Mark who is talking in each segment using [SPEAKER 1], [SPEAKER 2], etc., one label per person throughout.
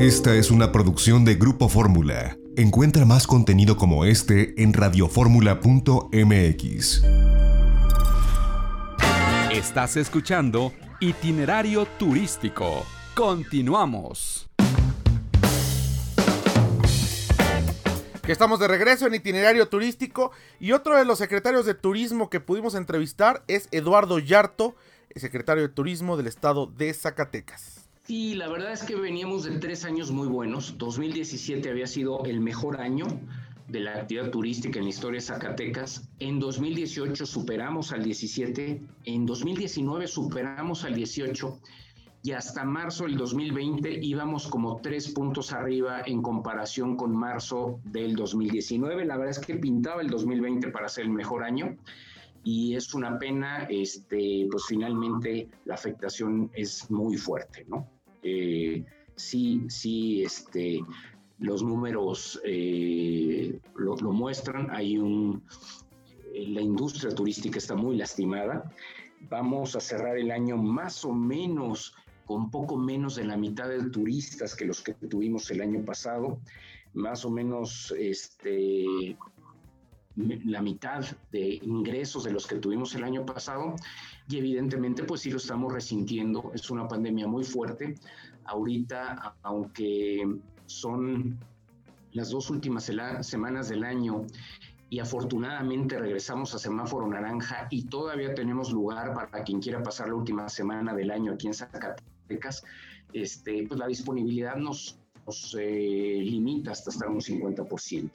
[SPEAKER 1] Esta es una producción de Grupo Fórmula. Encuentra más contenido como este en radioformula.mx.
[SPEAKER 2] Estás escuchando Itinerario Turístico. Continuamos.
[SPEAKER 3] Que estamos de regreso en itinerario turístico y otro de los secretarios de turismo que pudimos entrevistar es Eduardo Yarto, el secretario de turismo del estado de Zacatecas.
[SPEAKER 4] Sí, la verdad es que veníamos de tres años muy buenos. 2017 había sido el mejor año de la actividad turística en la historia de Zacatecas. En 2018 superamos al 17, en 2019 superamos al 18 y hasta marzo del 2020 íbamos como tres puntos arriba en comparación con marzo del 2019. La verdad es que pintaba el 2020 para ser el mejor año y es una pena, este, pues finalmente la afectación es muy fuerte, ¿no? Eh, sí, sí, este, los números eh, lo, muestran. Hay un, eh, la industria turística está muy lastimada. Vamos a cerrar el año más o menos con poco menos de la mitad de turistas que los que tuvimos el año pasado, más o menos este, la mitad de ingresos de los que tuvimos el año pasado y evidentemente pues sí lo estamos resintiendo, es una pandemia muy fuerte. Ahorita, aunque son las dos últimas semanas del año y afortunadamente regresamos a semáforo naranja y todavía tenemos lugar para quien quiera pasar la última semana del año aquí en Zacatecas, este, pues la disponibilidad nos, nos eh, limita hasta estar un 50%.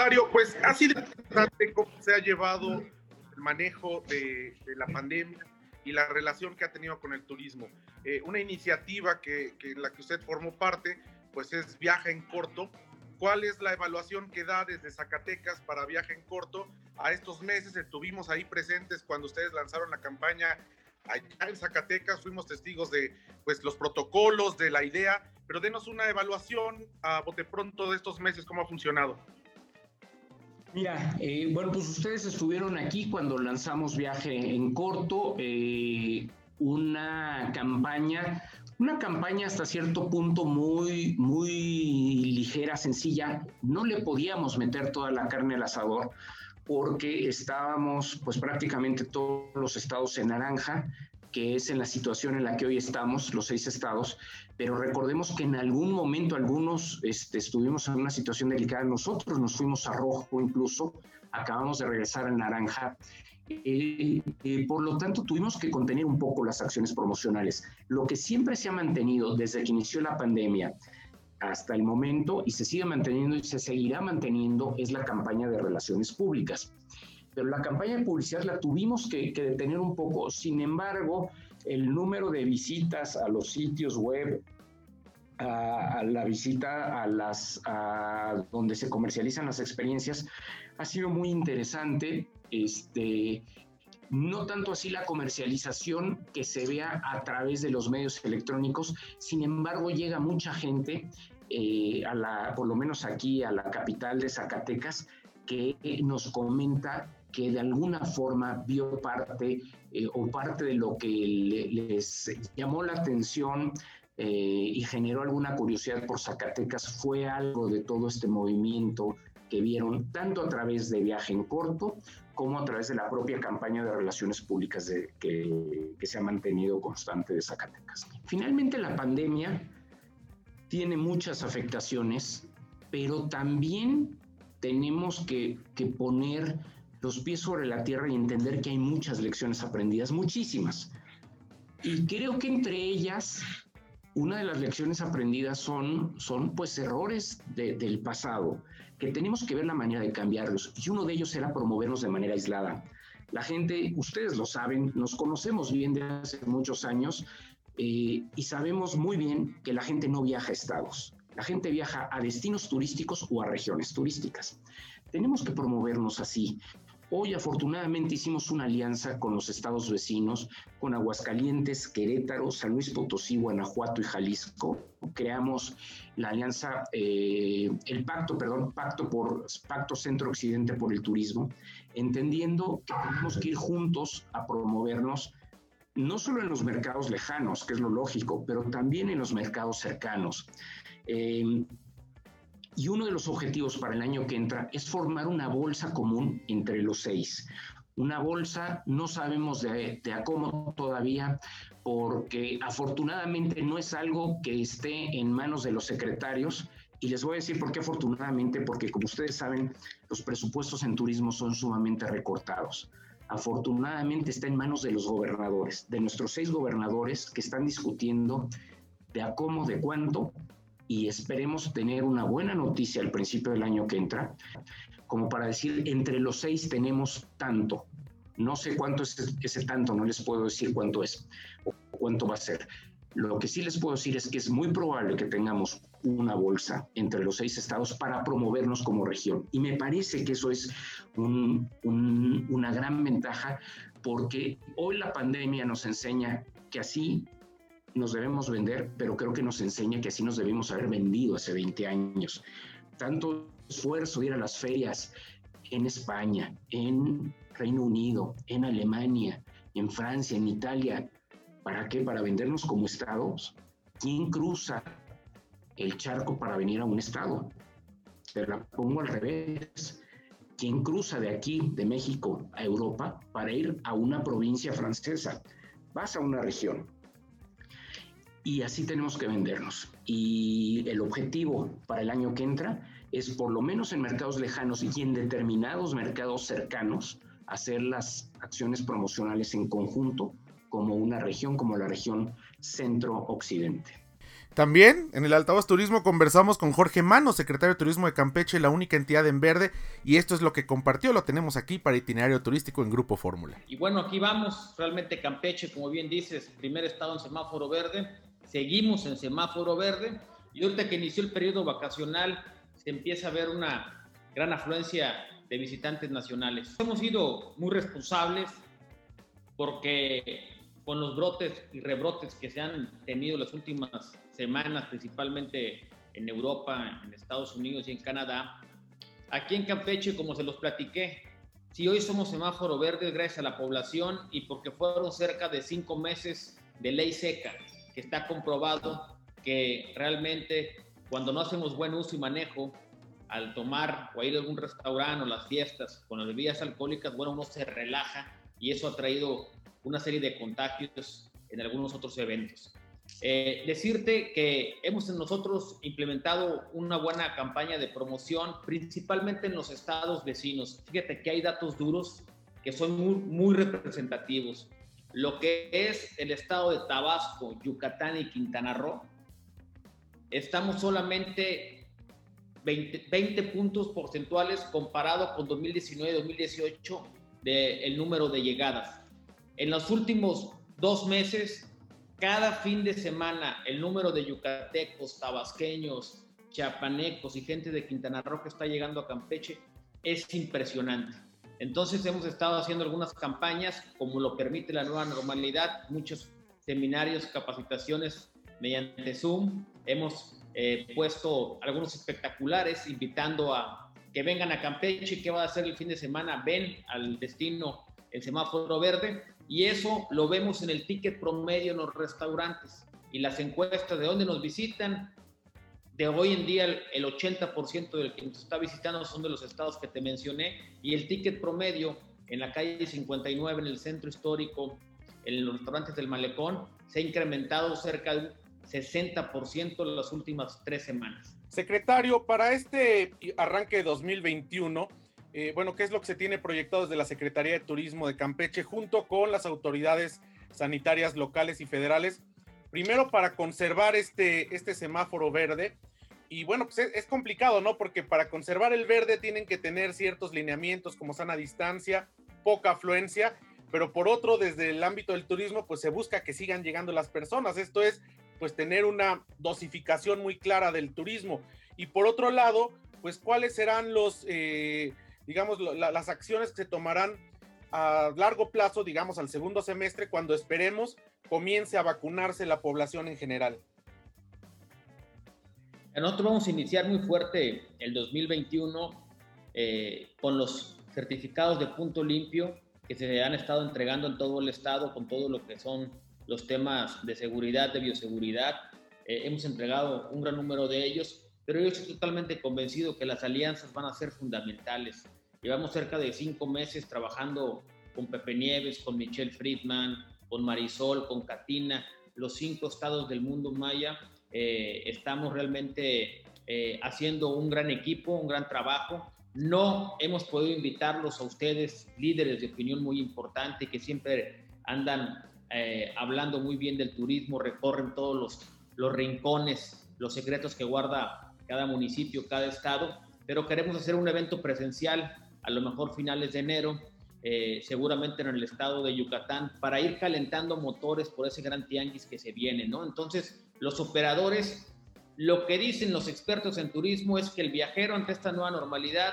[SPEAKER 3] Secretario, pues ha sido interesante cómo se ha llevado el manejo de, la pandemia y la relación que ha tenido con el turismo. Eh, una iniciativa que, en la que usted formó parte, pues es Viaja en Corto. ¿Cuál es la evaluación que da desde Zacatecas para Viaje en Corto a estos meses? Estuvimos ahí presentes cuando ustedes lanzaron la campaña allá en Zacatecas, fuimos testigos de pues, los protocolos, de la idea, pero denos una evaluación a bote pronto de estos meses, cómo ha funcionado.
[SPEAKER 4] Mira, eh, bueno, pues ustedes estuvieron aquí cuando lanzamos Viaje en Corto, eh, una campaña, una campaña hasta cierto punto muy, muy ligera, sencilla. No le podíamos meter toda la carne al asador porque estábamos pues prácticamente todos los estados en naranja, que es en la situación en la que hoy estamos, los seis estados, pero recordemos que en algún momento algunos este, estuvimos en una situación delicada, nosotros nos fuimos a rojo incluso, acabamos de regresar a naranja, eh, eh, por lo tanto tuvimos que contener un poco las acciones promocionales. Lo que siempre se ha mantenido desde que inició la pandemia hasta el momento y se sigue manteniendo y se seguirá manteniendo es la campaña de relaciones públicas pero la campaña de publicidad la tuvimos que, detener un poco. Sin embargo, el número de visitas a los sitios web, a, la visita a las a donde se comercializan las experiencias, ha sido muy interesante. Este, no tanto así la comercialización que se vea a través de los medios electrónicos, sin embargo llega mucha gente, eh, a la, por lo menos aquí a la capital de Zacatecas, que nos comenta que de alguna forma vio parte eh, o parte de lo que les llamó la atención eh, y generó alguna curiosidad por Zacatecas fue algo de todo este movimiento que vieron tanto a través de Viaje en Corto como a través de la propia campaña de relaciones públicas que, se ha mantenido constante de Zacatecas. Finalmente la pandemia tiene muchas afectaciones, pero también tenemos que poner los pies sobre la tierra y entender que hay muchas lecciones aprendidas, muchísimas. Y creo que entre ellas, una de las lecciones aprendidas son, son pues errores del pasado, que tenemos que ver la manera de cambiarlos. Y uno de ellos era promovernos de manera aislada. La gente, ustedes lo saben, nos conocemos bien desde hace muchos años eh, y sabemos muy bien que la gente no viaja a estados. La gente viaja a destinos turísticos o a regiones turísticas. Tenemos que promovernos así. Hoy afortunadamente hicimos una alianza con los estados vecinos, con Aguascalientes, Querétaro, San Luis Potosí, Guanajuato y Jalisco. Creamos la alianza, eh, el pacto, perdón, pacto por Pacto Centro Occidente por el Turismo, entendiendo que tenemos que ir juntos a promovernos no solo en los mercados lejanos, que es lo lógico, pero también en los mercados cercanos. Eh, y uno de los objetivos para el año que entra es formar una bolsa común entre los seis. Una bolsa, no sabemos de, a cómo todavía, porque afortunadamente no es algo que esté en manos de los secretarios. Y les voy a decir por qué afortunadamente, porque como ustedes saben, los presupuestos en turismo son sumamente recortados. Afortunadamente está en manos de los gobernadores, de nuestros seis gobernadores que están discutiendo de a cómo, de cuánto y esperemos tener una buena noticia al principio del año que entra, como para decir, entre los seis tenemos tanto. No sé cuánto es ese tanto, no les puedo decir cuánto es o cuánto va a ser. Lo que sí les puedo decir es que es muy probable que tengamos una bolsa entre los seis estados para promovernos como región. Y me parece que eso es una gran ventaja porque hoy la pandemia nos enseña que así nos debemos vender, pero creo que nos enseña que así nos debemos haber vendido hace 20 años. Tanto esfuerzo ir a las ferias en España, en Reino Unido, en Alemania, en Francia, en Italia. ¿Para qué? Para vendernos como estados. ¿Quién cruza el charco para venir a un estado? Te la pongo al revés. ¿Quién cruza de aquí, de México, a Europa para ir a una provincia francesa? Vas a una región, y así tenemos que vendernos. Y el objetivo para el año que entra es por lo menos en mercados lejanos y en determinados mercados cercanos hacer las acciones promocionales en conjunto como una región como la región centro-occidente.
[SPEAKER 5] También en el Altavoz Turismo conversamos con Jorge Mano, secretario de Turismo de Campeche, la única entidad en verde, y esto es lo que compartió, lo tenemos aquí para itinerario turístico en Grupo Fórmula.
[SPEAKER 6] Y bueno, aquí vamos, realmente Campeche, como bien dices, primer estado en semáforo verde, seguimos en semáforo verde y ahorita que inició el periodo vacacional se empieza a ver una gran afluencia de visitantes nacionales. Hemos sido muy responsables porque con los brotes y rebrotes que se han tenido las últimas semanas, principalmente en Europa, en Estados Unidos y en Canadá, aquí en Campeche, como se los platiqué, si hoy somos semáforo verde gracias a la población y porque fueron cerca de cinco meses de ley seca, que está comprobado que realmente cuando no hacemos buen uso y manejo, al tomar o ir a algún restaurante o las fiestas con las bebidas alcohólicas, bueno, uno se relaja y eso ha traído una serie de contagios en algunos otros eventos. Eh, decirte que hemos nosotros implementado una buena campaña de promoción, principalmente en los estados vecinos. Fíjate que hay datos duros que son muy, muy representativos lo que es el estado de Tabasco, Yucatán y Quintana Roo, estamos solamente 20, puntos porcentuales comparado con 2019-2018 del número de llegadas. En los últimos dos meses, cada fin de semana, el número de yucatecos, tabasqueños, chiapanecos y gente de Quintana Roo que está llegando a Campeche es impresionante. Entonces hemos estado haciendo algunas campañas, como lo permite la nueva normalidad, muchos seminarios, capacitaciones mediante Zoom. Hemos eh, puesto algunos espectaculares invitando a que vengan a Campeche, ¿qué va a hacer el fin de semana? Ven al destino el semáforo verde y eso lo vemos en el ticket promedio en los restaurantes y las encuestas de dónde nos visitan, de hoy en día el, 80% del que nos está visitando son de los estados que te mencioné y el ticket promedio en la calle 59, en el centro histórico, en los restaurantes del Malecón, se ha incrementado cerca de un 60% en las últimas tres semanas.
[SPEAKER 5] Secretario, para este arranque de 2021, eh, bueno, ¿qué es lo que se tiene proyectado desde la Secretaría de Turismo de Campeche junto con las autoridades sanitarias locales y federales? Primero, para conservar este, este semáforo verde, y bueno, pues es, complicado, ¿no? Porque para conservar el verde tienen que tener ciertos lineamientos como sana distancia, poca afluencia, pero por otro, desde el ámbito del turismo, pues se busca que sigan llegando las personas. Esto es, pues tener una dosificación muy clara del turismo. Y por otro lado, pues cuáles serán los, eh, digamos, las acciones que se tomarán a largo plazo, digamos, al segundo semestre, cuando esperemos comience a vacunarse la población en general.
[SPEAKER 6] Nosotros vamos a iniciar muy fuerte el 2021 eh, con los certificados de punto limpio que se han estado entregando en todo el estado con todo lo que son los temas de seguridad, de bioseguridad. Eh, hemos entregado un gran número de ellos, pero yo estoy totalmente convencido que las alianzas van a ser fundamentales. Llevamos cerca de cinco meses trabajando con Pepe Nieves, con Michelle Friedman, con Marisol, con Katina, los cinco estados del mundo maya. Eh, estamos realmente eh, haciendo un gran equipo, un gran trabajo. No hemos podido invitarlos a ustedes, líderes de opinión muy importante, que siempre andan eh, hablando muy bien del turismo, recorren todos los, los rincones, los secretos que guarda cada municipio, cada estado, pero queremos hacer un evento presencial, a lo mejor finales de enero, eh, seguramente en el estado de Yucatán, para ir calentando motores por ese gran tianguis que se viene, ¿no? Entonces, los operadores, lo que dicen los expertos en turismo es que el viajero ante esta nueva normalidad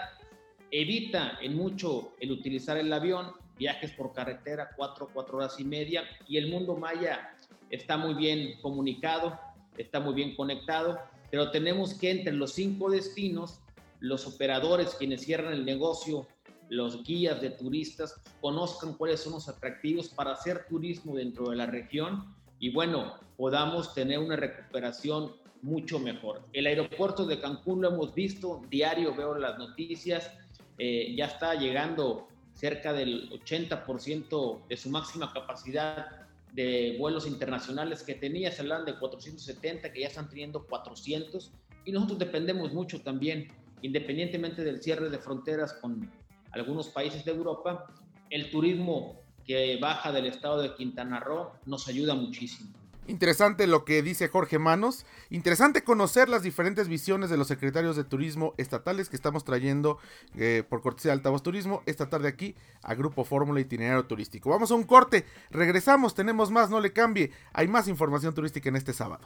[SPEAKER 6] evita en mucho el utilizar el avión, viajes por carretera, cuatro, cuatro horas y media, y el mundo maya está muy bien comunicado, está muy bien conectado, pero tenemos que entre los cinco destinos, los operadores, quienes cierran el negocio, los guías de turistas conozcan cuáles son los atractivos para hacer turismo dentro de la región y bueno, podamos tener una recuperación mucho mejor. El aeropuerto de Cancún lo hemos visto, diario veo las noticias, eh, ya está llegando cerca del 80% de su máxima capacidad de vuelos internacionales que tenía, se hablan de 470, que ya están teniendo 400, y nosotros dependemos mucho también, independientemente del cierre de fronteras con algunos países de Europa, el turismo que baja del estado de Quintana Roo nos ayuda muchísimo.
[SPEAKER 5] Interesante lo que dice Jorge Manos. Interesante conocer las diferentes visiones de los secretarios de turismo estatales que estamos trayendo eh, por cortesía de Altavoz Turismo esta tarde aquí a Grupo Fórmula Itinerario Turístico. Vamos a un corte, regresamos, tenemos más, no le cambie. Hay más información turística en este sábado.